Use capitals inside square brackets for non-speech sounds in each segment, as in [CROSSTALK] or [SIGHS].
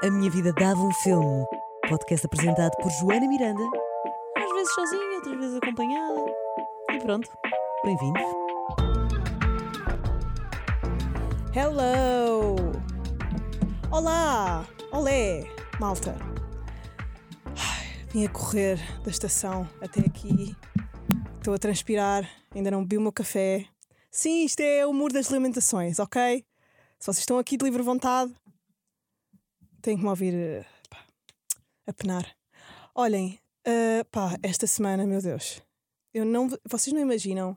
A Minha Vida Dava um Filme. Podcast apresentado por Joana Miranda. Às vezes sozinha, outras vezes acompanhada. E pronto, bem-vindos. Hello! Olá! Olé! Malta! Vim a correr da estação até aqui. Estou a transpirar, ainda não bebi o meu café. Sim, isto é o muro das lamentações, ok? Se vocês estão aqui de livre vontade, têm que me ouvir eh, pá, a penar. Olhem, eh, pá, esta semana, meu Deus, eu não, vocês não imaginam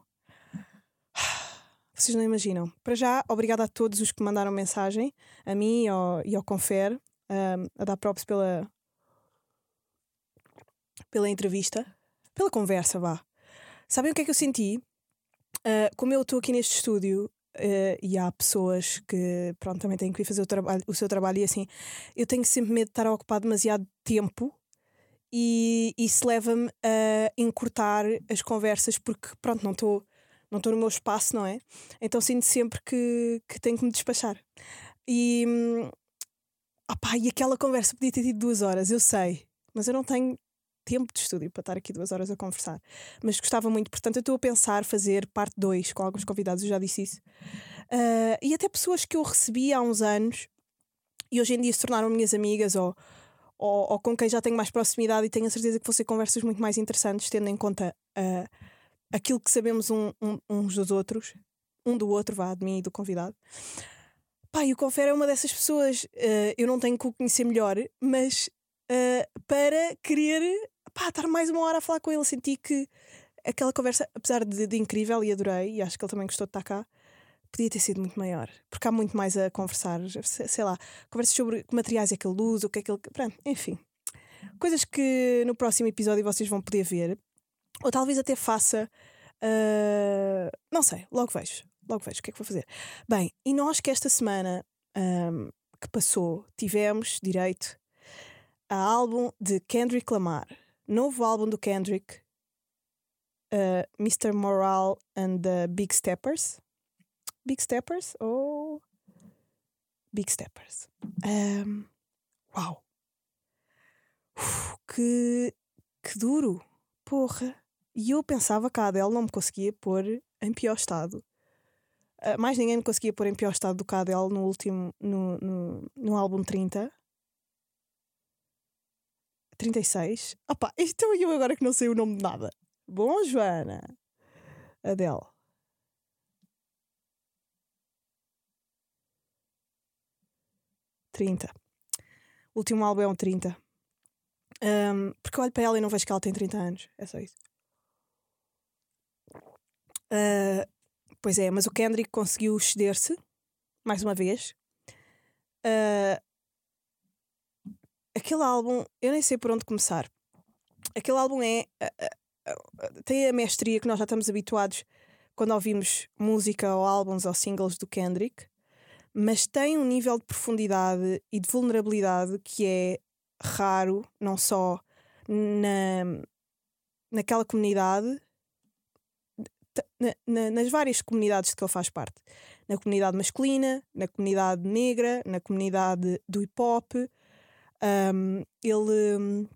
vocês não imaginam. Para já, obrigada a todos os que mandaram mensagem, a mim e ao, e ao Confer, um, a dar props pela, pela entrevista, pela conversa, vá. Sabem o que é que eu senti? Uh, como eu estou aqui neste estúdio uh, e há pessoas que pronto, também têm que ir fazer o, trabalho, o seu trabalho e assim, eu tenho sempre medo de estar a ocupar demasiado tempo e isso leva-me a encurtar as conversas porque pronto, não estou não estou no meu espaço, não é? Então sinto sempre que, que tenho que me despachar. E, hum, opá, e aquela conversa podia ter tido duas horas, eu sei, mas eu não tenho tempo de estúdio para estar aqui duas horas a conversar. Mas gostava muito, portanto, eu estou a pensar fazer parte 2 com alguns convidados, eu já disse isso. Uh, e até pessoas que eu recebi há uns anos e hoje em dia se tornaram minhas amigas ou, ou, ou com quem já tenho mais proximidade e tenho a certeza que vão ser conversas muito mais interessantes, tendo em conta. Uh, aquilo que sabemos um, um, uns dos outros, um do outro, vá, de mim e do convidado. E o Confere é uma dessas pessoas. Uh, eu não tenho que o conhecer melhor, mas uh, para querer pá, estar mais uma hora a falar com ele, senti que aquela conversa, apesar de, de, incrível e adorei, e acho que ele também gostou de estar cá, podia ter sido muito maior, porque há muito mais a conversar, sei lá, conversas sobre que materiais é que ele usa, o que é que ele. Pronto, enfim. Coisas que no próximo episódio vocês vão poder ver. Ou talvez até faça. Uh, não sei, logo vejo. Logo vejo o que é que vou fazer. Bem, e nós que esta semana um, que passou tivemos direito a álbum de Kendrick Lamar. Novo álbum do Kendrick, uh, Mr. Moral and the Big Steppers. Big Steppers ou. Big Steppers. Um, uau! Uf, que, que duro! Porra! E eu pensava que a Adele não me conseguia pôr em pior estado. Uh, mais ninguém me conseguia pôr em pior estado do que a Adele no último. no, no, no álbum 30. 36. Opa, então eu agora que não sei o nome de nada. Bom, Joana. Adele. Trinta. O último álbum é um 30. Um, porque eu olho para ela e não vejo que ela tem 30 anos. É só isso. Uh, pois é, mas o Kendrick conseguiu exceder-se, mais uma vez. Uh, aquele álbum, eu nem sei por onde começar. Aquele álbum é. Uh, tem a mestria que nós já estamos habituados quando ouvimos música ou álbuns ou singles do Kendrick, mas tem um nível de profundidade e de vulnerabilidade que é raro, não só na, naquela comunidade, na, na, nas várias comunidades de que ele faz parte. Na comunidade masculina, na comunidade negra, na comunidade do hip hop. Um, ele um,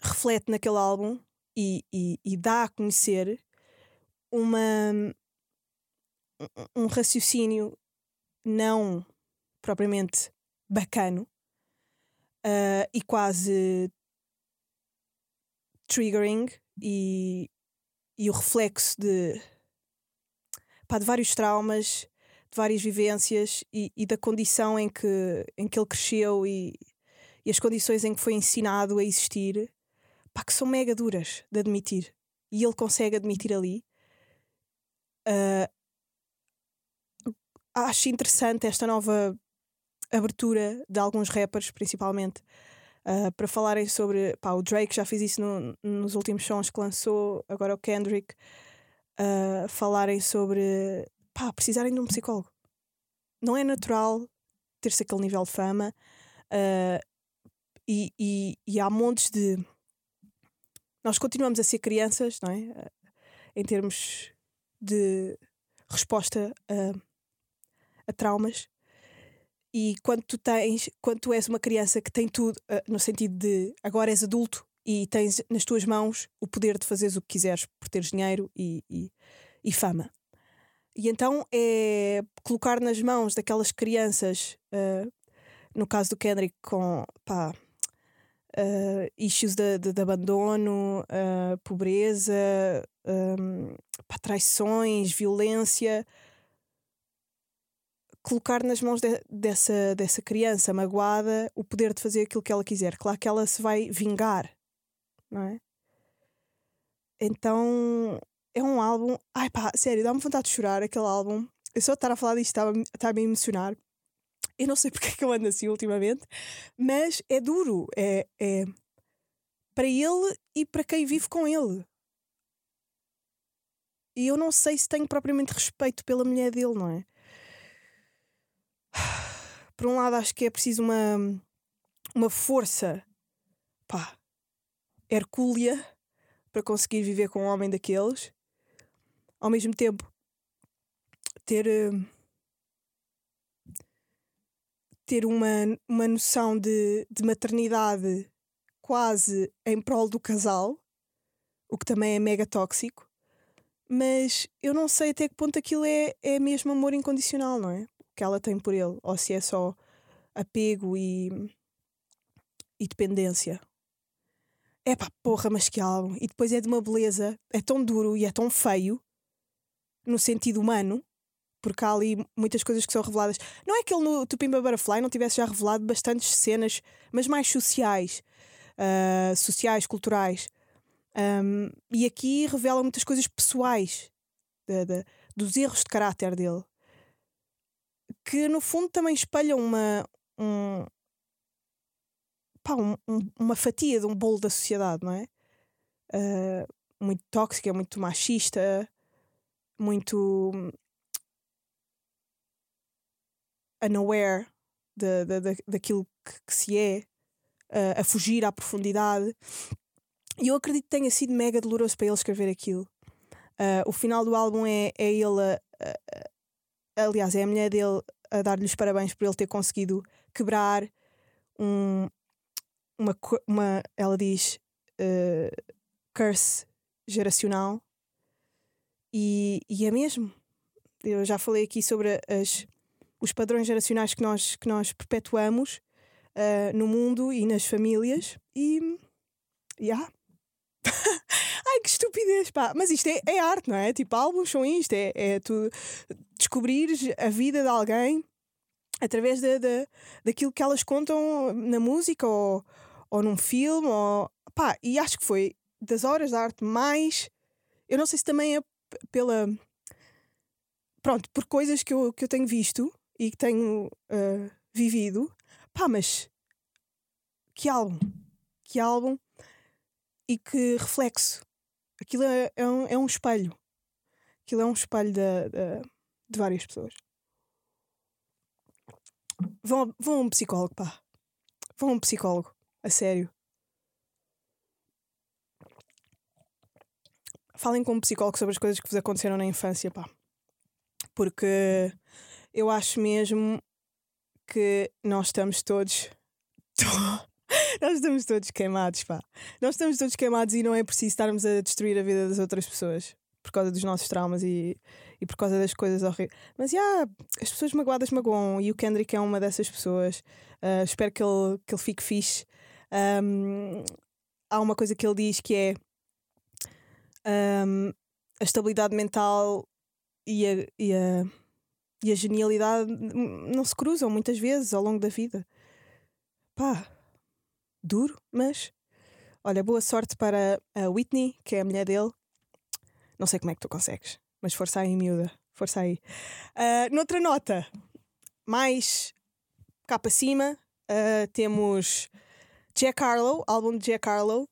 reflete naquele álbum e, e, e, dá a conhecer uma, um raciocínio não propriamente bacano uh, e quase triggering e, e o reflexo de, pá, de vários traumas, de várias vivências e, e, da condição em que, em que ele cresceu e, e as condições em que foi ensinado a existir, pá, que são mega duras de admitir. E ele consegue admitir ali. Uh, acho interessante esta nova abertura de alguns rappers, principalmente, uh, para falarem sobre. Pá, o Drake já fez isso no, nos últimos sons que lançou, agora o Kendrick, uh, falarem sobre. pá, precisarem de um psicólogo. Não é natural ter-se aquele nível de fama uh, e, e, e, há montes de. Nós continuamos a ser crianças, não é? em termos de resposta a, a traumas e quando tu tens, quando tu és uma criança que tem tudo, uh, no sentido de agora és adulto e tens nas tuas mãos o poder de fazeres o que quiseres por teres dinheiro e, e, e fama. E então é colocar nas mãos daquelas crianças, uh, no caso do Kendrick, com pá, uh, issues de, de, de abandono, uh, pobreza, um, traições, violência. Colocar nas mãos de, dessa, dessa criança magoada o poder de fazer aquilo que ela quiser. Claro que ela se vai vingar, não é? Então é um álbum. Ai pá, sério, dá-me vontade de chorar aquele álbum. Eu só estar a falar disto estava a emocionar. Eu não sei [LAUGHS] porque é que eu ando assim ultimamente, mas é duro. É, é para ele e para quem vive com ele. E eu não sei se tenho propriamente respeito pela mulher dele, não é? [SIGHS] Por um lado, acho que é preciso uma, uma força, pá, hercúlea para conseguir viver com um homem daqueles. Ao mesmo tempo, ter. Uh, ter uma, uma noção de, de maternidade quase em prol do casal, o que também é mega tóxico, mas eu não sei até que ponto aquilo é, é mesmo amor incondicional, não é? Que ela tem por ele, ou se é só apego e, e dependência. É pá, porra, mas que álbum. E depois é de uma beleza, é tão duro e é tão feio, no sentido humano, porque há ali muitas coisas que são reveladas. Não é que ele no Tupimba Butterfly não tivesse já revelado bastantes cenas, mas mais sociais, uh, sociais, culturais. Um, e aqui revela muitas coisas pessoais de, de, dos erros de caráter dele, que no fundo também espelham uma, um, pá, um, uma fatia de um bolo da sociedade, não é? Uh, muito tóxica, muito machista, muito unaware de, de, de, daquilo que, que, se é, uh, a fugir à profundidade. E eu acredito que tenha sido mega doloroso para ele escrever aquilo. Uh, o final do álbum é, é ele, a, a, aliás, é a mulher dele a dar-lhe os parabéns por ele ter conseguido quebrar um, uma, uma ela diz, uh, curse geracional. E, e é mesmo. Eu já falei aqui sobre as, os padrões geracionais que nós, que nós perpetuamos uh, no mundo e nas famílias. E. Yeah. [LAUGHS] Ai, que estupidez, pá! Mas isto é, é arte, não é? Tipo, álbuns são isto, é, é tu descobrires a vida de alguém através de, de, daquilo que elas contam na música ou, ou num filme. Ou, pá, e acho que foi das horas de arte mais. Eu não sei se também é pela. Pronto, por coisas que eu, que eu tenho visto e que tenho uh, vivido. Pá, mas que álbum! Que álbum! E que reflexo! Aquilo é, é, um, é um espelho. Aquilo é um espelho de, de, de várias pessoas. Vão, vão a um psicólogo, pá. Vão a um psicólogo. A sério. Falem com um psicólogo sobre as coisas que vos aconteceram na infância, pá. Porque eu acho mesmo que nós estamos todos. [LAUGHS] nós estamos todos queimados, pá. Nós estamos todos queimados e não é preciso estarmos a destruir a vida das outras pessoas por causa dos nossos traumas e, e por causa das coisas horríveis. Mas, já, yeah, as pessoas magoadas magoam e o Kendrick é uma dessas pessoas. Uh, espero que ele, que ele fique fixe. Um, há uma coisa que ele diz que é um, a estabilidade mental e a, e a e a genialidade não se cruzam muitas vezes ao longo da vida. Pá, duro, mas olha, boa sorte para a Whitney, que é a mulher dele. Não sei como é que tu consegues, mas força aí, miúda, força aí. Uh, noutra nota, mais cá para cima, uh, temos Jack Harlow, álbum de Jack Harlow.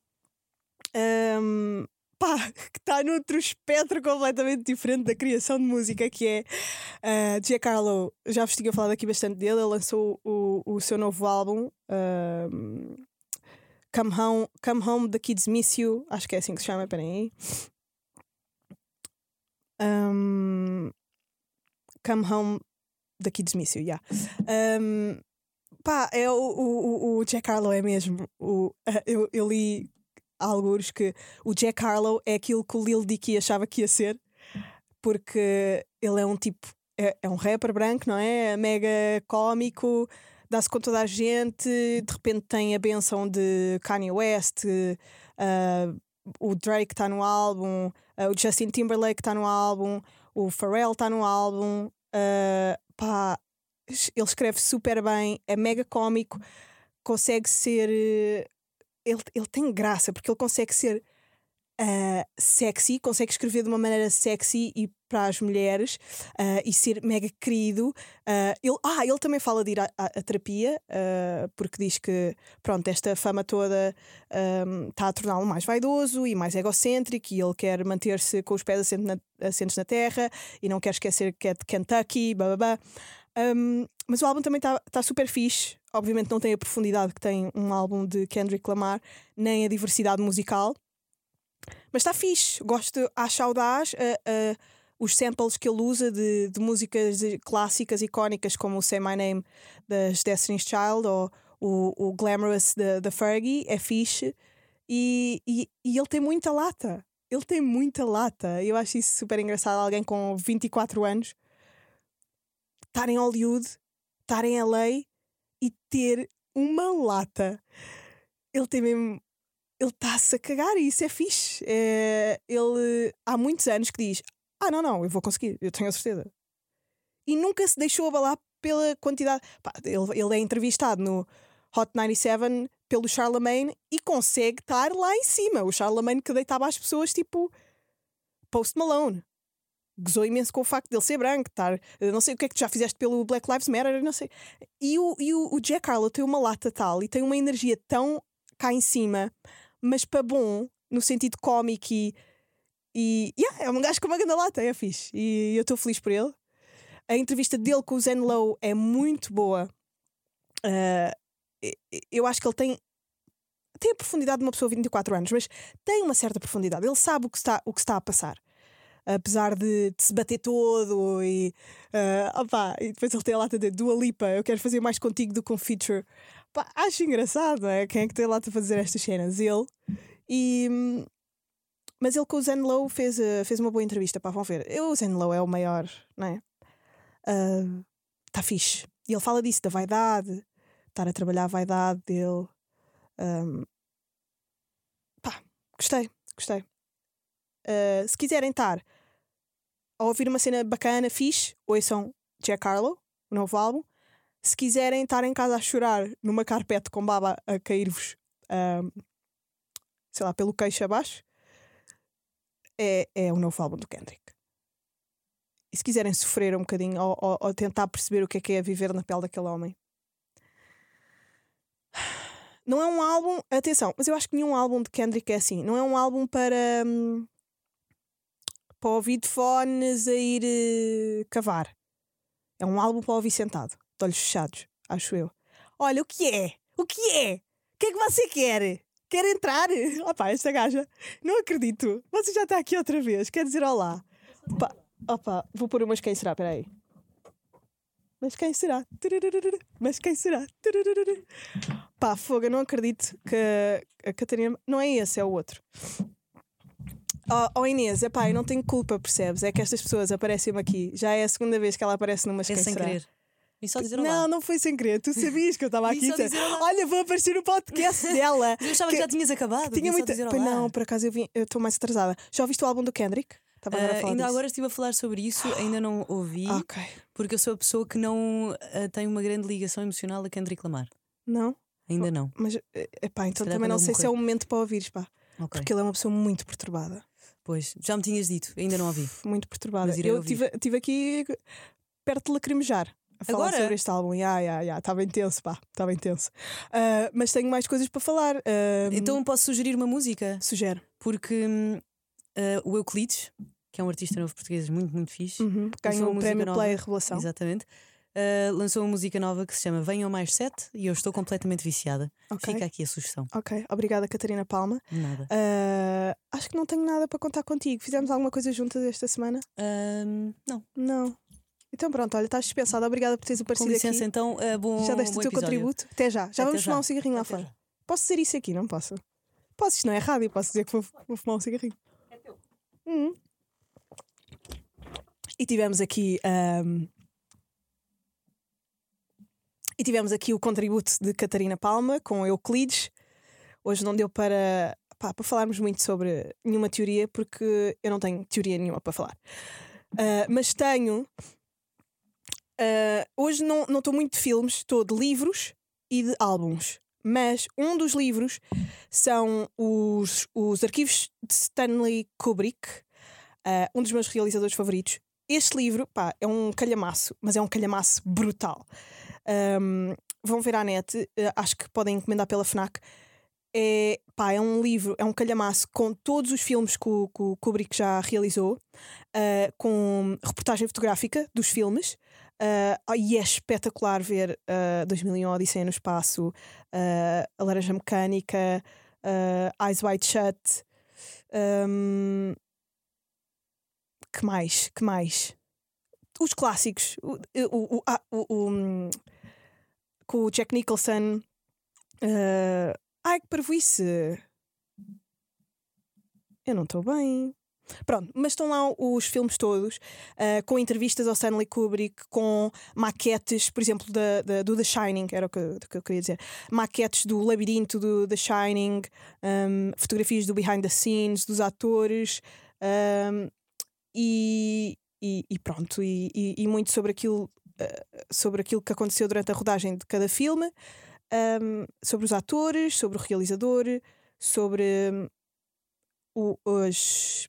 Um, pá, que está noutro espectro completamente diferente da criação de música, que é uh, Giancarlo. Já vos tinha falado aqui bastante dele. Ele lançou o, o seu novo álbum. Uh, Come Home, Come Home, The Kids Miss You, acho que é assim que se chama, peraí. Um, Come Home, daqui de Smício, já. Um, pá, é o, o, o Jack Harlow é mesmo. O, [LAUGHS] eu, eu li alguns que o Jack Harlow é aquilo que o Lil Dicky achava que ia ser, porque ele é um tipo, é, é um rapper branco, não é? Mega cómico, dá-se com toda a gente, de repente tem a benção de Kanye West, uh, o Drake está no álbum, uh, o Justin Timberlake está no álbum, o Pharrell está no álbum. Uh, pá, ele escreve super bem, é mega cómico, consegue ser. Ele, ele tem graça, porque ele consegue ser uh, sexy, consegue escrever de uma maneira sexy e para as mulheres uh, e ser mega querido. Uh, ele, ah, ele também fala de ir à, à, à terapia, porque diz que pronto, esta fama toda um, está a torná-lo mais vaidoso e mais egocêntrico e ele quer manter-se com os pés assentos na, na terra e não quer esquecer que é de Kentucky, babá. Um, mas o álbum também está tá super fixe. Obviamente não tem a profundidade que tem um álbum de Kendrick Lamar, nem a diversidade musical. Mas está fixe. Gosto, acho audaz. Os samples que ele usa de, de músicas clássicas icónicas, como o Say My Name das Destiny's Child ou o, o Glamorous da Fergie, é fixe. E, e, e ele tem muita lata. Ele tem muita lata. Eu acho isso super engraçado. Alguém com 24 anos estar em Hollywood, estar em LA e ter uma lata. Ele tem mesmo. Ele está-se a cagar e isso é fixe. É, ele há muitos anos que diz: Ah, não, não, eu vou conseguir, eu tenho a certeza. E nunca se deixou abalar pela quantidade. Pá, ele, ele é entrevistado no Hot 97 pelo Charlemagne e consegue estar lá em cima. O Charlemagne que deitava as pessoas tipo Post Malone gozou imenso com o facto dele ser branco, estar, não sei o que é que tu já fizeste pelo Black Lives Matter, não sei. E o, e o, o Jack Harlow tem uma lata tal e tem uma energia tão cá em cima, mas para bom, no sentido cómico e. E yeah, é um gajo com uma grande lata, é fixe. E eu estou feliz por ele. A entrevista dele com o Zen Low é muito boa. Uh, eu acho que ele tem tem a profundidade de uma pessoa de 24 anos, mas tem uma certa profundidade. Ele sabe o que está, o que está a passar apesar de, de se bater todo e, uh, opa, e depois ele tem a lata de Dua Lipa, eu quero fazer mais contigo do que um feature. Pá, acho engraçado, é? Quem é que tem a lata a fazer estas cenas? Ele. E, mas ele com o Zen Low fez, uh, fez uma boa entrevista, pá, vão ver. Eu, o Zen Low é o maior, não é? Está uh, fixe. E ele fala disso, da vaidade, estar a trabalhar a vaidade dele. Um, pá, gostei, gostei. Uh, se quiserem estar a ouvir uma cena bacana, fixe, ouçam Jack Harlow, o novo álbum. Se quiserem estar em casa a chorar numa carpete com baba a cair-vos, um, sei lá, pelo queixo abaixo, é, é o novo álbum do Kendrick. E se quiserem sofrer um bocadinho ou, ou, ou tentar perceber o que é que é viver na pele daquele homem, não é um álbum, atenção, mas eu acho que nenhum álbum de Kendrick é assim. Não é um álbum para. Hum, para ouvir de fones a ir uh, cavar. É um álbum para ouvir sentado, de olhos fechados, acho eu. Olha, o que é? O que é? O que é que você quer? Quer entrar? [LAUGHS] Opa, esta gaja, não acredito. Você já está aqui outra vez, quer dizer olá. Opa, opa vou pôr umas quem será, peraí. Mas quem será? Mas quem será? Pá, fogo, não acredito que a Catarina. Não é esse, é o outro. Oh, oh Inês, epá, eu não tenho culpa, percebes? É que estas pessoas aparecem-me aqui. Já é a segunda vez que ela aparece numa É sem será? querer. E só dizer Não, olá. não foi sem querer. Tu sabias que eu estava aqui. só dizer, olá. Olha, vou aparecer no podcast [LAUGHS] dela. Eu achava que, Que- já tinhas acabado. Tinha olá. não, por acaso eu estou mais atrasada. Já ouviste o álbum do Kendrick? Estava agora a Ah, falar ainda disso. agora estive a falar sobre isso, [GASPS] ainda não ouvi, Ok. porque eu sou a pessoa que não ah, tem uma grande ligação emocional a Kendrick Lamar. Não? Ainda não. Mas, eh, epá, então calhar também não sei se é o momento para ouvires, pá. Ok. Porque ele é uma pessoa muito perturbada. Pois, já me tinhas dito, ainda não ouvi. Muito perturbada. Eu estive tive aqui perto de lacrimejar. A falar Agora? sobre este álbum. Ya, ya, ya. Estava intenso, pá. Estava intenso. Ah, mas tenho mais coisas para falar. Ah, Então posso sugerir uma música? Sugere. Porque ah, o Euclides, que é um artista novo português muito, muito fixe, Uhum. Ganhou música prémio nova. Play Revelação. exatamente, ah, lançou uma música nova que se chama Venham Mais Sete e eu estou completamente viciada. Ok. Fica aqui a sugestão. Ok. Obrigada, Catarina Palma. Nada. Ah, acho que não tenho nada para contar contigo. Fizemos alguma coisa juntas esta semana? Não. Não. Então pronto, olha, estás dispensada. Obrigada por teres Com aparecido licença, aqui. então, uh, bom Já deste bom o teu episódio. contributo. Até já. Já Até vamos já. fumar um cigarrinho lá Até fora. já. Posso dizer isso aqui? Não posso. Posso, isto não é rádio, posso dizer que vou, vou fumar um cigarrinho. É teu. E tivemos aqui. ahm, E tivemos aqui o contributo de Catarina Palma com Euclides. Hoje não deu para, pá, para falarmos muito sobre nenhuma teoria, porque eu não tenho teoria nenhuma para falar. Ah, mas tenho. ah, hoje não estou muito de filmes, estou de livros e de álbuns. Mas um dos livros são os, os arquivos de Stanley Kubrick, ah, um dos meus realizadores favoritos. Este livro, pá, é um calhamaço, mas é um calhamaço brutal. Ahm, vão ver à net, eh, acho que podem encomendar pela FNAC. É, pá, é um livro, é um calhamaço com todos os filmes que o, que o Kubrick já realizou, ah, com reportagem fotográfica dos filmes. ah, e é espetacular ver ah, 2001 Odisseia no Espaço, A Laranja Mecânica, Eyes Wide Shut. ahm, que mais? Que mais? Os clássicos. O, o, o, o- o, hum, com o Jack Nicholson. ah, ai, que parvoíce! Eu não estou bem. Pronto, mas estão lá os filmes todos, ah, com entrevistas ao Stanley Kubrick, com maquetes, por exemplo, da, da- do The Shining, era o que, que eu queria dizer. Maquetes do labirinto do The Shining, hum, fotografias do behind the scenes, dos atores, hum, e, e, e pronto, e, e- muito sobre aquilo, sobre aquilo que aconteceu durante a rodagem de cada filme, hum, sobre os atores, sobre o realizador, sobre hum, o, os.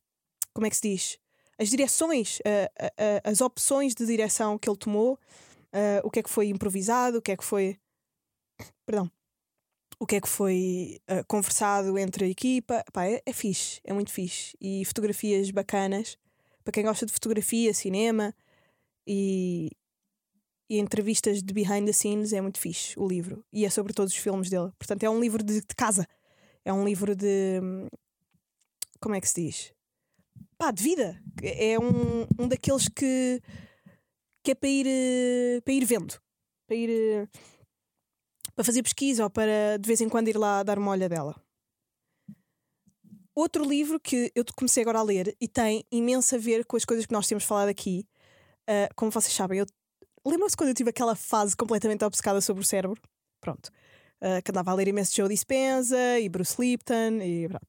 Como é que se diz? As direções, ah, ah, as opções de direção que ele tomou, ah, o que é que foi improvisado, o que é que foi. Perdão. O que é que foi ah, conversado entre a equipa. Pá, é, é fixe, é muito fixe. E fotografias bacanas. Para quem gosta de fotografia, cinema e, e entrevistas de behind the scenes, é muito fixe o livro. E é sobre todos os filmes dele. Portanto, é um livro de, de casa. É um livro de. hum, Como é que se diz? Pá, de vida. É um, um daqueles que, que é para ir, eh, para ir vendo. Para ir. eh, Para fazer pesquisa ou para de vez em quando ir lá dar uma olha dela. Outro livro que eu comecei agora a ler e tem imenso a ver com as coisas que nós temos falado aqui. ah, como vocês sabem, eu lembram-se quando eu tive aquela fase completamente obcecada sobre o cérebro? Pronto. Ah, que andava a ler imenso Joe Dispenza e Bruce Lipton e pronto.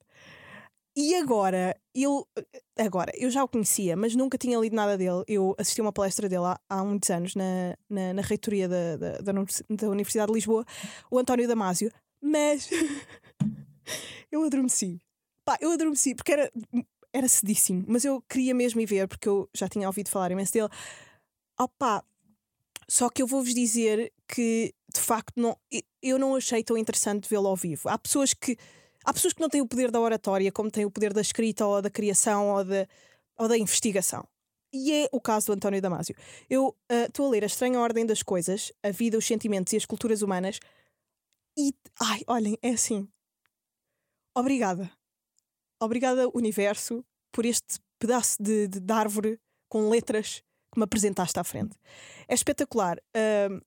E agora, eu, agora, eu já o conhecia, mas nunca tinha lido nada dele. Eu assisti uma palestra dele há, há muitos anos na, na, na reitoria da, da, da Univers- da Universidade de Lisboa, o António Damásio, mas [LAUGHS] eu adormeci. Pá, eu adormeci porque era, era cedíssimo, mas eu queria mesmo ir ver porque eu já tinha ouvido falar imenso dele. Opa, só que eu vou-vos dizer que de facto não, eu não achei tão interessante vê-lo ao vivo. Há pessoas que há pessoas que não têm o poder da oratória, como têm o poder da escrita ou da criação ou da, ou da investigação. E é o caso do António Damásio. Eu ah, estou a ler A Estranha Ordem das Coisas, A Vida, os Sentimentos e as Culturas Humanas e, ai, olhem, é assim. Obrigada. Obrigada, universo, por este pedaço de, de, de árvore com letras que me apresentaste à frente. É espetacular. Ahm,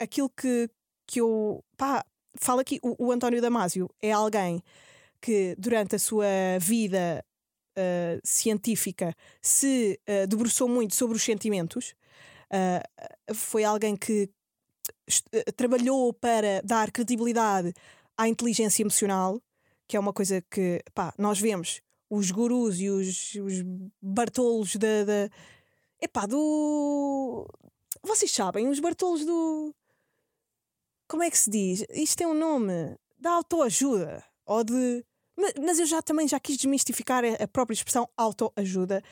aquilo que, que eu. Pá, fala aqui, o, o António Damásio é alguém que durante a sua vida ah, científica se ah, debruçou muito sobre os sentimentos. Ah, foi alguém que trabalhou para dar credibilidade à inteligência emocional, que é uma coisa que pá, nós vemos os gurus e os, os bartolos da, da. Epá, do. Vocês sabem, os bartolos do. Como é que se diz? Isto tem um nome. Da autoajuda. Ou de. Ma- Mas eu já também já quis desmistificar a própria expressão autoajuda,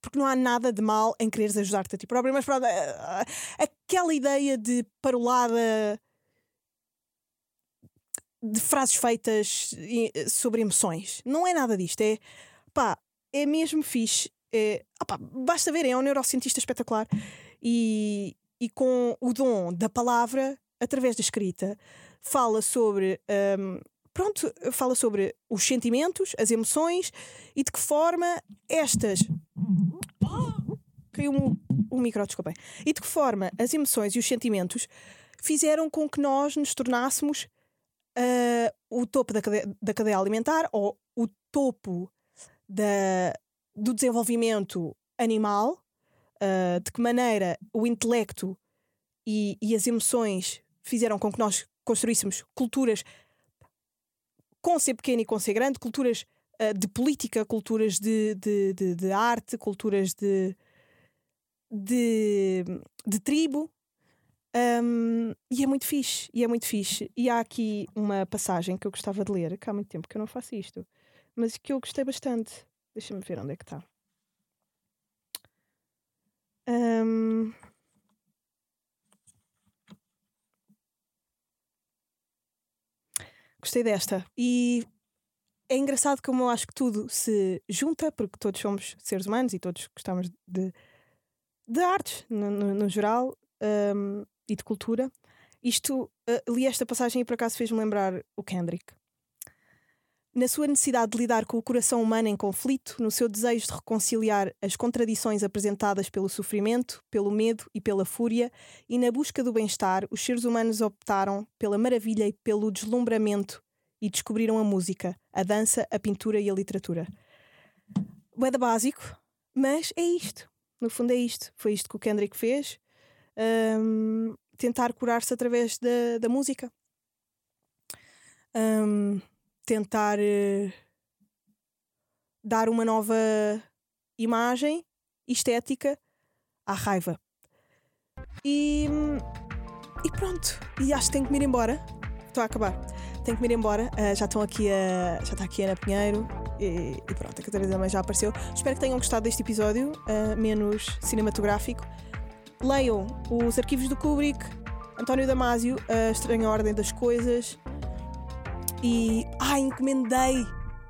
porque não há nada de mal em quereres ajudar-te a ti próprio, mas pronto, aquela ideia de parolada de frases feitas sobre emoções. Não é nada disto. É pá, é mesmo fixe. Ah pá, basta ver, é um neurocientista espetacular e, e com o dom da palavra, através da escrita, fala sobre. hum, pronto, fala sobre os sentimentos, as emoções e de que forma estas. Caiu-me o, o micro, desculpem. E de que forma as emoções e os sentimentos fizeram com que nós nos tornássemos uh, o topo da cadeia, da cadeia alimentar ou o topo da, do desenvolvimento animal, uh, de que maneira o intelecto e, e, as emoções fizeram com que nós construíssemos culturas com ser pequeno e com ser grande, culturas uh, de política, culturas de, de, de, de arte, culturas de, de, de tribo. Um, e é muito fixe, e é muito fixe. E há aqui uma passagem que eu gostava de ler, que há muito tempo que eu não faço isto, mas que eu gostei bastante. Deixa-me ver onde é que está. Um... Gostei desta. E é engraçado como eu acho que tudo se junta, porque todos somos seres humanos e todos gostamos de, de artes, no, no, no geral, um, e de cultura. Isto, uh, li esta passagem e por acaso fez-me lembrar o Kendrick. Na sua necessidade de lidar com o coração humano em conflito, no seu desejo de reconciliar as contradições apresentadas pelo sofrimento, pelo medo e pela fúria, e na busca do bem-estar, os seres humanos optaram pela maravilha e pelo deslumbramento e descobriram a música, a dança, a pintura e a literatura. Boeda básico, mas é isto. No fundo, é isto. Foi isto que o Kendrick fez. Um, tentar curar-se através da, da música. Um, tentar uh, dar uma nova imagem estética à raiva. E, e pronto. E acho que tenho que me ir embora. Estou a acabar. Tenho que me ir embora. Uh, já estão aqui a. Já está aqui a Ana Pinheiro. E, e, pronto, a Catarina também já apareceu. Espero que tenham gostado deste episódio, uh, menos cinematográfico. Leiam os arquivos do Kubrick, António Damasio, A Estranha Ordem das Coisas. E. Ah, encomendei!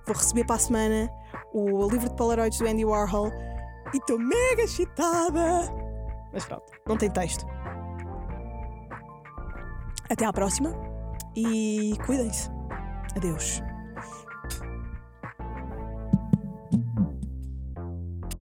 Vou receber para a semana o livro de Polaroids do Andy Warhol. E estou mega excitada! Mas pronto, não tem texto. Até à próxima e cuidem-se. Adeus.